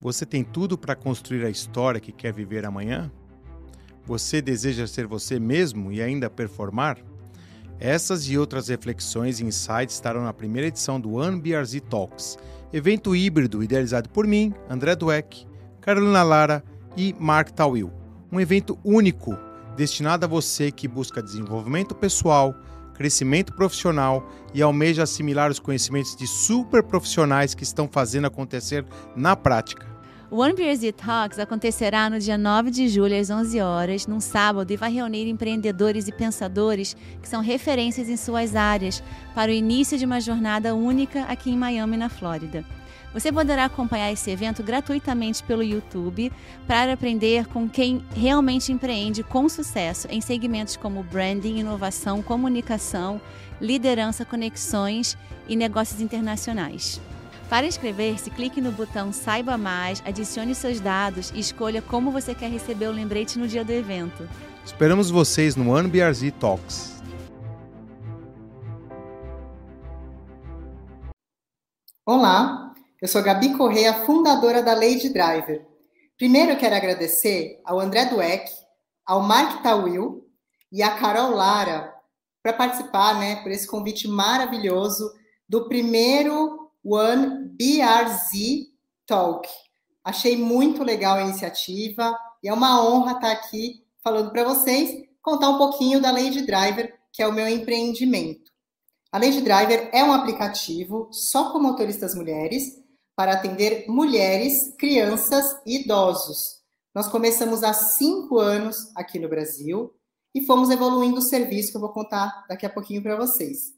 Você tem tudo para construir a história que quer viver amanhã? Você deseja ser você mesmo e ainda performar? Essas e outras reflexões e insights estarão na primeira edição do OneBRZ Talks, evento híbrido idealizado por mim, André Dweck, Carolina Lara e Mark Tawil. Um evento único destinado a você que busca desenvolvimento pessoal, crescimento profissional e almeja assimilar os conhecimentos de super profissionais que estão fazendo acontecer na prática. O One Beers Talks acontecerá no dia 9 de julho às 11 horas, num sábado, e vai reunir empreendedores e pensadores que são referências em suas áreas para o início de uma jornada única aqui em Miami, na Flórida. Você poderá acompanhar esse evento gratuitamente pelo YouTube para aprender com quem realmente empreende com sucesso em segmentos como branding, inovação, comunicação, liderança, conexões e negócios internacionais. Para inscrever-se, clique no botão Saiba Mais, adicione seus dados e escolha como você quer receber o lembrete no dia do evento. Esperamos vocês no Ano BRZ Talks. Olá, eu sou Gabi Correia, fundadora da Lady Driver. Primeiro eu quero agradecer ao André Dueck, ao Mark Tawil e à Carol Lara para participar, né, por esse convite maravilhoso do primeiro One BRZ Talk. Achei muito legal a iniciativa e é uma honra estar aqui falando para vocês, contar um pouquinho da Lady Driver, que é o meu empreendimento. A Lady Driver é um aplicativo só com motoristas mulheres para atender mulheres, crianças e idosos. Nós começamos há cinco anos aqui no Brasil e fomos evoluindo o serviço que eu vou contar daqui a pouquinho para vocês.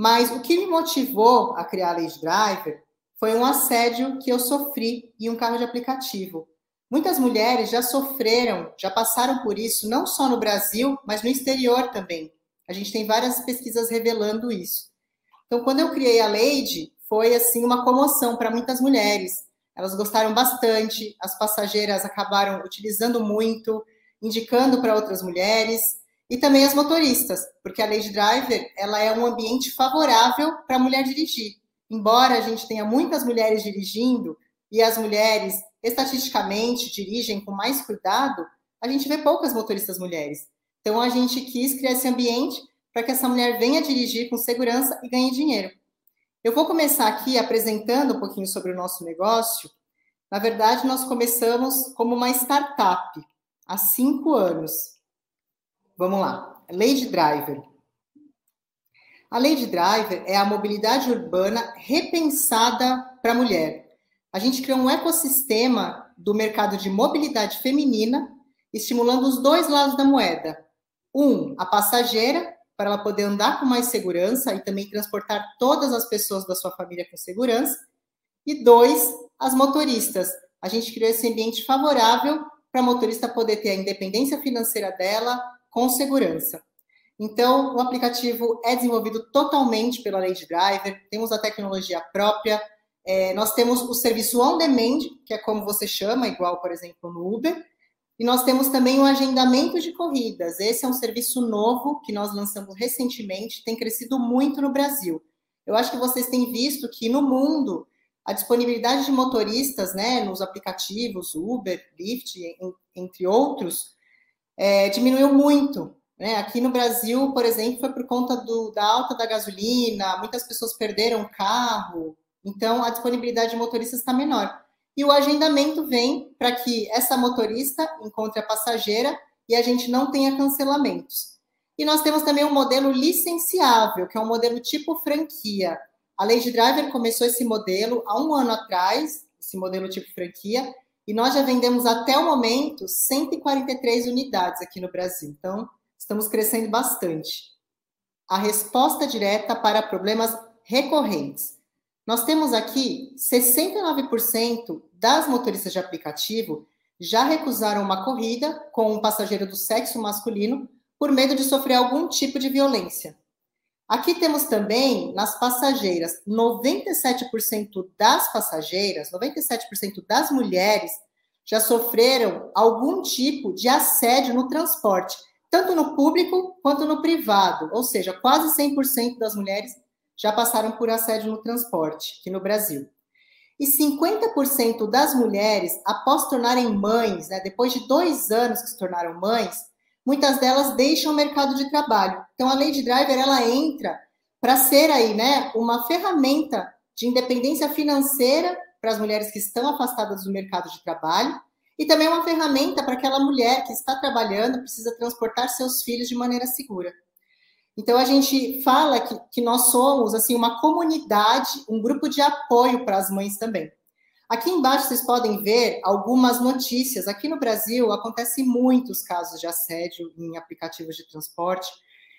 Mas o que me motivou a criar a Lady Driver foi um assédio que eu sofri em um carro de aplicativo. Muitas mulheres já sofreram, já passaram por isso, não só no Brasil, mas no exterior também. A gente tem várias pesquisas revelando isso. Então, quando eu criei a Lady, foi assim uma comoção para muitas mulheres. Elas gostaram bastante, as passageiras acabaram utilizando muito, indicando para outras mulheres e também as motoristas, porque a Lady Driver ela é um ambiente favorável para a mulher dirigir. Embora a gente tenha muitas mulheres dirigindo e as mulheres estatisticamente dirigem com mais cuidado, a gente vê poucas motoristas mulheres. Então a gente quis criar esse ambiente para que essa mulher venha dirigir com segurança e ganhe dinheiro. Eu vou começar aqui apresentando um pouquinho sobre o nosso negócio. Na verdade, nós começamos como uma startup há cinco anos. Vamos lá. Lei de Driver. A lei de Driver é a mobilidade urbana repensada para a mulher. A gente criou um ecossistema do mercado de mobilidade feminina, estimulando os dois lados da moeda. Um, a passageira, para ela poder andar com mais segurança e também transportar todas as pessoas da sua família com segurança. E dois, as motoristas. A gente criou esse ambiente favorável para a motorista poder ter a independência financeira dela, com segurança. Então, o aplicativo é desenvolvido totalmente pela Lady Driver, temos a tecnologia própria, é, nós temos o serviço on demand, que é como você chama, igual, por exemplo, no Uber, e nós temos também o agendamento de corridas. Esse é um serviço novo que nós lançamos recentemente, tem crescido muito no Brasil. Eu acho que vocês têm visto que no mundo a disponibilidade de motoristas, né, nos aplicativos Uber, Lyft, entre outros, é, diminuiu muito. Né? Aqui no Brasil, por exemplo, foi por conta do, da alta da gasolina, muitas pessoas perderam o carro, então a disponibilidade de motoristas está menor. E o agendamento vem para que essa motorista encontre a passageira e a gente não tenha cancelamentos. E nós temos também um modelo licenciável, que é um modelo tipo franquia. A Lady Driver começou esse modelo há um ano atrás, esse modelo tipo franquia, e nós já vendemos até o momento 143 unidades aqui no Brasil. Então, estamos crescendo bastante. A resposta direta para problemas recorrentes. Nós temos aqui 69% das motoristas de aplicativo já recusaram uma corrida com um passageiro do sexo masculino por medo de sofrer algum tipo de violência. Aqui temos também nas passageiras, 97% das passageiras, 97% das mulheres já sofreram algum tipo de assédio no transporte, tanto no público quanto no privado, ou seja, quase 100% das mulheres já passaram por assédio no transporte aqui no Brasil. E 50% das mulheres, após tornarem mães, né, depois de dois anos que se tornaram mães, muitas delas deixam o mercado de trabalho. Então, a Lady Driver, ela entra para ser aí, né, uma ferramenta de independência financeira para as mulheres que estão afastadas do mercado de trabalho e também uma ferramenta para aquela mulher que está trabalhando, precisa transportar seus filhos de maneira segura. Então a gente fala que, que nós somos assim uma comunidade, um grupo de apoio para as mães também. Aqui embaixo vocês podem ver algumas notícias. Aqui no Brasil acontecem muitos casos de assédio em aplicativos de transporte.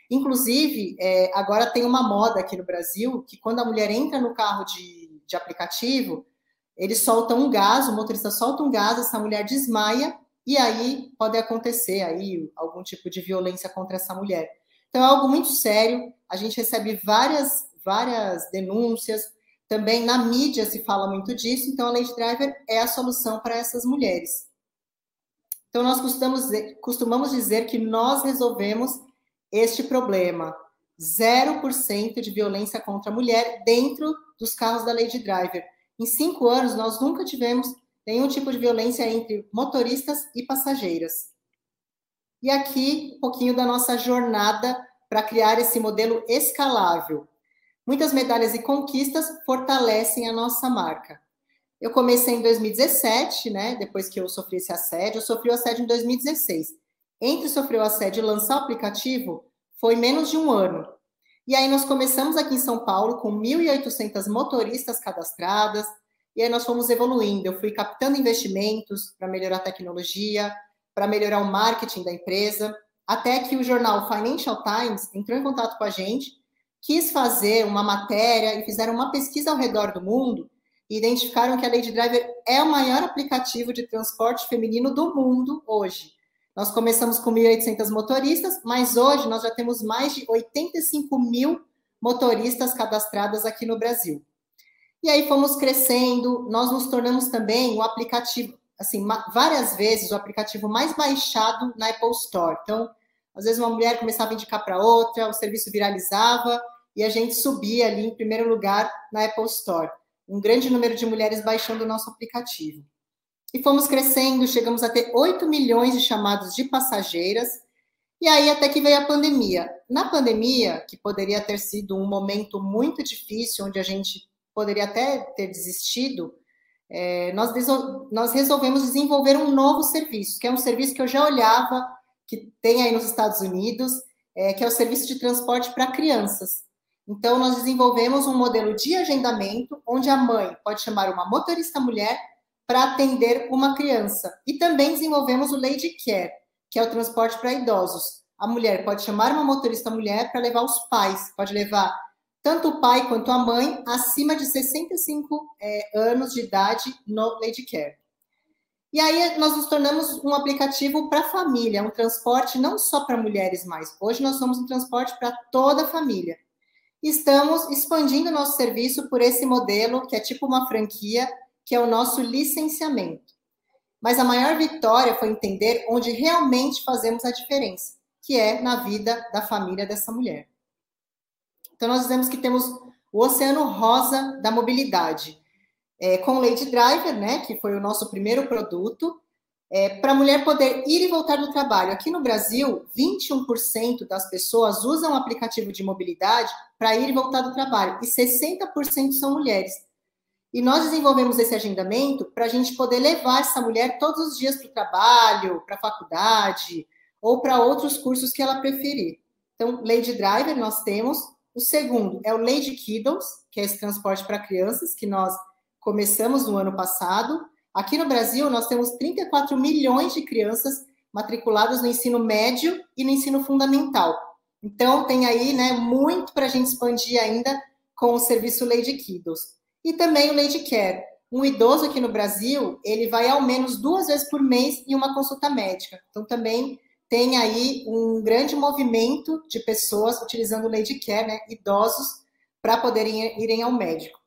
Inclusive, é, agora tem uma moda aqui no Brasil que quando a mulher entra no carro de, de aplicativo, eles soltam um gás, o motorista solta um gás, essa mulher desmaia e aí pode acontecer aí algum tipo de violência contra essa mulher. Então, é algo muito sério. A gente recebe várias, várias denúncias. Também na mídia se fala muito disso. Então, a Lady Driver é a solução para essas mulheres. Então, nós costumamos costumamos dizer que nós resolvemos este problema. 0% de violência contra a mulher dentro dos carros da Lady Driver. Em cinco anos, nós nunca tivemos nenhum tipo de violência entre motoristas e passageiras. E aqui, um pouquinho da nossa jornada para criar esse modelo escalável. Muitas medalhas e conquistas fortalecem a nossa marca. Eu comecei em 2017, né? Depois que eu sofri esse assédio, eu sofri o assédio em 2016. Entre sofrer o assédio e lançar o aplicativo, foi menos de um ano. E aí nós começamos aqui em São Paulo com 1.800 motoristas cadastradas, e aí nós fomos evoluindo. Eu fui captando investimentos para melhorar a tecnologia, para melhorar o marketing da empresa, até que o jornal Financial Times entrou em contato com a gente, quis fazer uma matéria e fizeram uma pesquisa ao redor do mundo e identificaram que a Lady Driver é o maior aplicativo de transporte feminino do mundo hoje. Nós começamos com 1.800 motoristas, mas hoje nós já temos mais de 85 mil motoristas cadastradas aqui no Brasil. E aí fomos crescendo, nós nos tornamos também o aplicativo, assim, várias vezes o aplicativo mais baixado na Apple Store. Então, às vezes uma mulher começava a indicar para outra, o serviço viralizava e a gente subia ali em primeiro lugar na Apple Store. Um grande número de mulheres baixando o nosso aplicativo. E fomos crescendo, chegamos a ter 8 milhões de chamados de passageiras. E aí até que veio a pandemia. Na pandemia, que poderia ter sido um momento muito difícil, onde a gente poderia até ter desistido, é, nós, nós resolvemos desenvolver um novo serviço, que é um serviço que eu já olhava, que tem aí nos Estados Unidos, é, que é o serviço de transporte para crianças. Então, nós desenvolvemos um modelo de agendamento, onde a mãe pode chamar uma motorista mulher para atender uma criança. E também desenvolvemos o Lady Care, que é o transporte para idosos. A mulher pode chamar uma motorista mulher para levar os pais, pode levar tanto o pai quanto a mãe acima de 65 é, anos de idade no Lady Care. E aí nós nos tornamos um aplicativo para a família, um transporte não só para mulheres mais. Hoje nós somos um transporte para toda a família. Estamos expandindo nosso serviço por esse modelo, que é tipo uma franquia, que é o nosso licenciamento. Mas a maior vitória foi entender onde realmente fazemos a diferença, que é na vida da família dessa mulher. Então, nós dizemos que temos o oceano rosa da mobilidade, é, com Lady Driver, né, que foi o nosso primeiro produto, é, para a mulher poder ir e voltar do trabalho. Aqui no Brasil, 21% das pessoas usam o aplicativo de mobilidade para ir e voltar do trabalho, e 60% são mulheres. E nós desenvolvemos esse agendamento para a gente poder levar essa mulher todos os dias para o trabalho, para a faculdade, ou para outros cursos que ela preferir. Então, Lady Driver nós temos, o segundo é o Lady Kiddos, que é esse transporte para crianças, que nós começamos no ano passado. Aqui no Brasil, nós temos 34 milhões de crianças matriculadas no ensino médio e no ensino fundamental. Então, tem aí né, muito para a gente expandir ainda com o serviço Lady Kiddos. E também o Lady Care. Um idoso aqui no Brasil, ele vai ao menos duas vezes por mês em uma consulta médica. Então, também tem aí um grande movimento de pessoas utilizando o Lady Care, né, idosos, para poderem irem ao médico.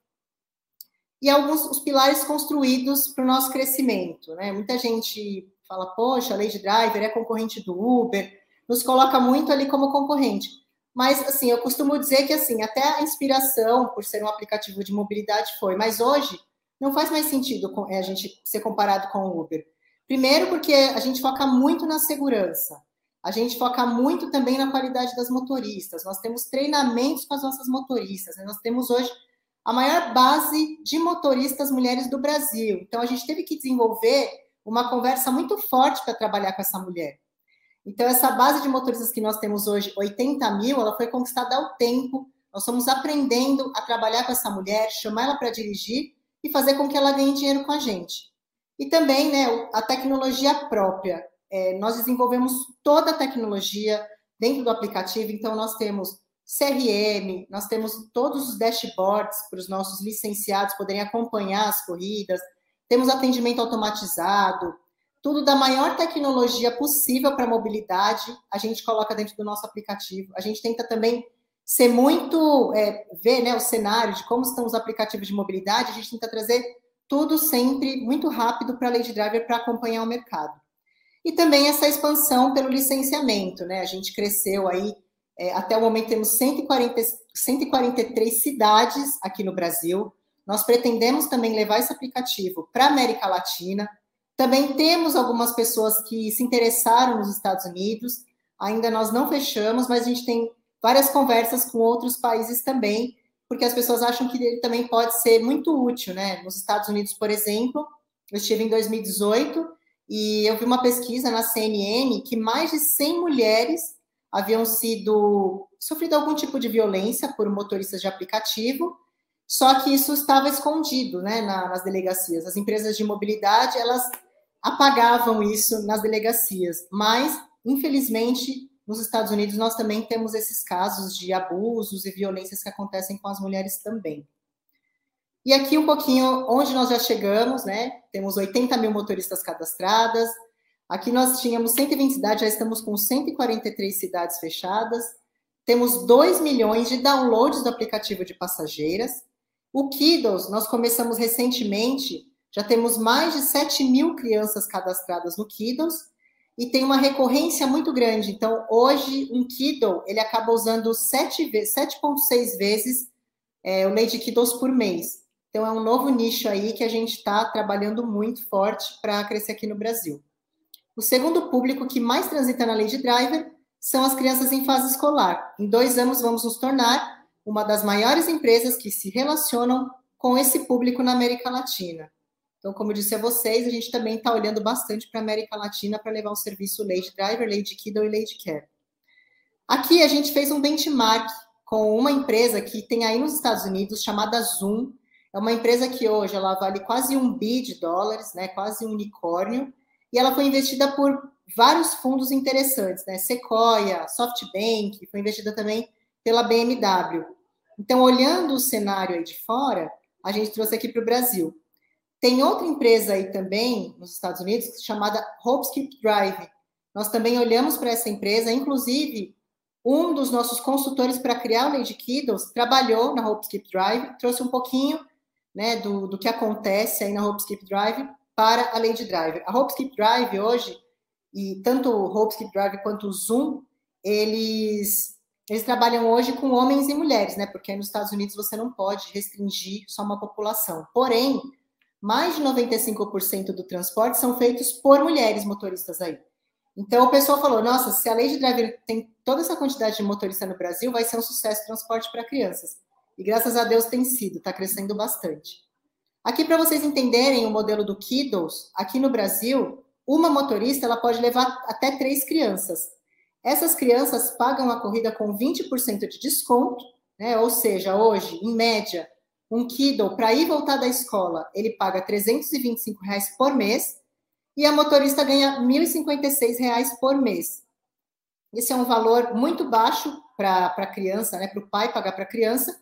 E alguns os pilares construídos para o nosso crescimento. Né? Muita gente fala, poxa, a Lady Driver é concorrente do Uber, nos coloca muito ali como concorrente. Mas, assim, eu costumo dizer que, assim, até a inspiração por ser um aplicativo de mobilidade foi, mas hoje não faz mais sentido é, a gente ser comparado com o Uber. Primeiro, porque a gente foca muito na segurança. A gente foca muito também na qualidade das motoristas. Nós temos treinamentos com as nossas motoristas. Né? Nós temos hoje a maior base de motoristas mulheres do Brasil. Então, a gente teve que desenvolver uma conversa muito forte para trabalhar com essa mulher. Então, essa base de motoristas que nós temos hoje, 80 mil, ela foi conquistada ao tempo. Nós estamos aprendendo a trabalhar com essa mulher, chamar ela para dirigir e fazer com que ela ganhe dinheiro com a gente. E também né, a tecnologia própria. É, nós desenvolvemos toda a tecnologia dentro do aplicativo, então nós temos CRM, nós temos todos os dashboards para os nossos licenciados poderem acompanhar as corridas, temos atendimento automatizado, tudo da maior tecnologia possível para mobilidade, a gente coloca dentro do nosso aplicativo. A gente tenta também ser muito, é, ver né, o cenário de como estão os aplicativos de mobilidade, a gente tenta trazer tudo sempre muito rápido para a Lady Driver para acompanhar o mercado. E também essa expansão pelo licenciamento, né? A gente cresceu aí, é, até o momento temos 140, 143 cidades aqui no Brasil. Nós pretendemos também levar esse aplicativo para a América Latina, também temos algumas pessoas que se interessaram nos Estados Unidos, ainda nós não fechamos, mas a gente tem várias conversas com outros países também, porque as pessoas acham que ele também pode ser muito útil, né? Nos Estados Unidos, por exemplo, eu estive em 2018 e eu vi uma pesquisa na CNN que mais de 100 mulheres haviam sido sofrido algum tipo de violência por motoristas de aplicativo, só que isso estava escondido, né, nas delegacias. As empresas de mobilidade, elas apagavam isso nas delegacias. Mas, infelizmente, nos Estados Unidos nós também temos esses casos de abusos e violências que acontecem com as mulheres também. E aqui um pouquinho onde nós já chegamos, né? Temos 80 mil motoristas cadastradas. Aqui nós tínhamos 120 cidades, já estamos com 143 cidades fechadas. Temos 2 milhões de downloads do aplicativo de passageiras. O Kiddles, nós começamos recentemente já temos mais de 7 mil crianças cadastradas no Kiddles e tem uma recorrência muito grande. Então, hoje, um Kiddle, ele acaba usando 7,6 vezes é, o Lady Kiddles por mês. Então, é um novo nicho aí que a gente está trabalhando muito forte para crescer aqui no Brasil. O segundo público que mais transita na Lady Driver são as crianças em fase escolar. Em dois anos, vamos nos tornar uma das maiores empresas que se relacionam com esse público na América Latina. Então, como eu disse a vocês, a gente também está olhando bastante para a América Latina para levar o serviço Lady Driver, Lady Kiddle e Lady Care. Aqui a gente fez um benchmark com uma empresa que tem aí nos Estados Unidos chamada Zoom. É uma empresa que hoje ela vale quase um bi de dólares, né? Quase um unicórnio. E ela foi investida por vários fundos interessantes, né? Sequoia, SoftBank, foi investida também pela BMW. Então, olhando o cenário aí de fora, a gente trouxe aqui para o Brasil. Tem outra empresa aí também, nos Estados Unidos, chamada Hopeskip Drive. Nós também olhamos para essa empresa, inclusive, um dos nossos consultores para criar o Lady Kiddles trabalhou na Hopeskip Drive, trouxe um pouquinho né, do, do que acontece aí na Hopeskip Drive para a Lady Drive. A Hopeskip Drive hoje, e tanto o Hopeskip Drive quanto o Zoom, eles, eles trabalham hoje com homens e mulheres, né? Porque nos Estados Unidos você não pode restringir só uma população. Porém, mais de 95% do transporte são feitos por mulheres motoristas aí. Então o pessoal falou: nossa, se a lei de driver tem toda essa quantidade de motorista no Brasil, vai ser um sucesso transporte para crianças. E graças a Deus tem sido, está crescendo bastante. Aqui para vocês entenderem o modelo do Kiddos, aqui no Brasil, uma motorista ela pode levar até três crianças. Essas crianças pagam a corrida com 20% de desconto, né? Ou seja, hoje, em média, um Kindle para ir voltar da escola, ele paga 325 reais por mês e a motorista ganha 1.056 reais por mês. Esse é um valor muito baixo para a criança, né, para o pai pagar para a criança,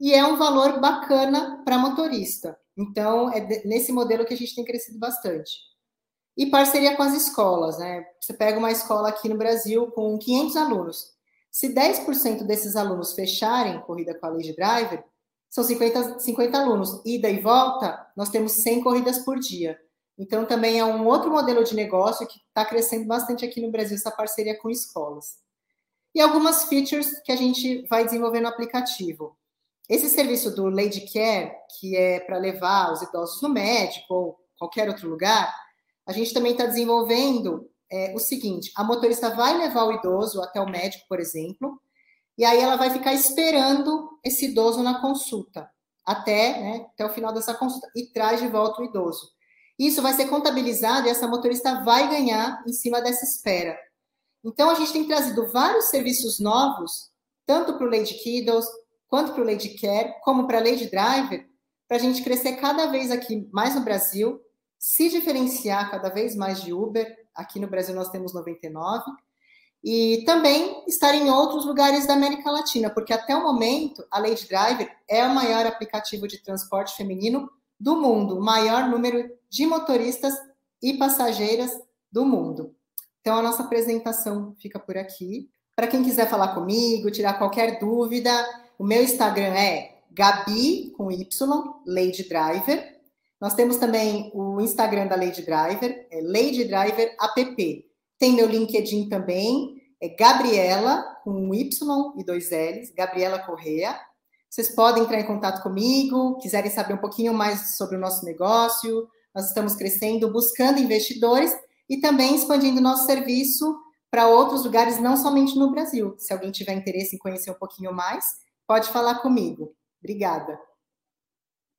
e é um valor bacana para motorista. Então, é nesse modelo que a gente tem crescido bastante. E parceria com as escolas, né? Você pega uma escola aqui no Brasil com 500 alunos. Se 10% desses alunos fecharem corrida com a de Driver, são 50, 50 alunos. Ida e volta, nós temos 100 corridas por dia. Então, também é um outro modelo de negócio que está crescendo bastante aqui no Brasil, essa parceria com escolas. E algumas features que a gente vai desenvolver no aplicativo. Esse serviço do Lady Care, que é para levar os idosos no médico ou qualquer outro lugar, a gente também está desenvolvendo é, o seguinte: a motorista vai levar o idoso até o médico, por exemplo, e aí ela vai ficar esperando esse idoso na consulta, até, né, até o final dessa consulta, e traz de volta o idoso. Isso vai ser contabilizado e essa motorista vai ganhar em cima dessa espera. Então, a gente tem trazido vários serviços novos, tanto para o Lady Kiddos, quanto para o Lady Care, como para a Lady Driver, para a gente crescer cada vez aqui mais no Brasil, se diferenciar cada vez mais de Uber. Aqui no Brasil nós temos 99. E também estar em outros lugares da América Latina, porque até o momento a Lady Driver é o maior aplicativo de transporte feminino do mundo, o maior número de motoristas e passageiras do mundo. Então a nossa apresentação fica por aqui. Para quem quiser falar comigo, tirar qualquer dúvida, o meu Instagram é Gabi com Y, Lady Driver. Nós temos também o Instagram da Lady Driver, é Lady Driver App. Tem meu LinkedIn também, é Gabriela com Y e dois L's, Gabriela Correa. Vocês podem entrar em contato comigo, quiserem saber um pouquinho mais sobre o nosso negócio. Nós estamos crescendo, buscando investidores e também expandindo nosso serviço para outros lugares, não somente no Brasil. Se alguém tiver interesse em conhecer um pouquinho mais, pode falar comigo. Obrigada.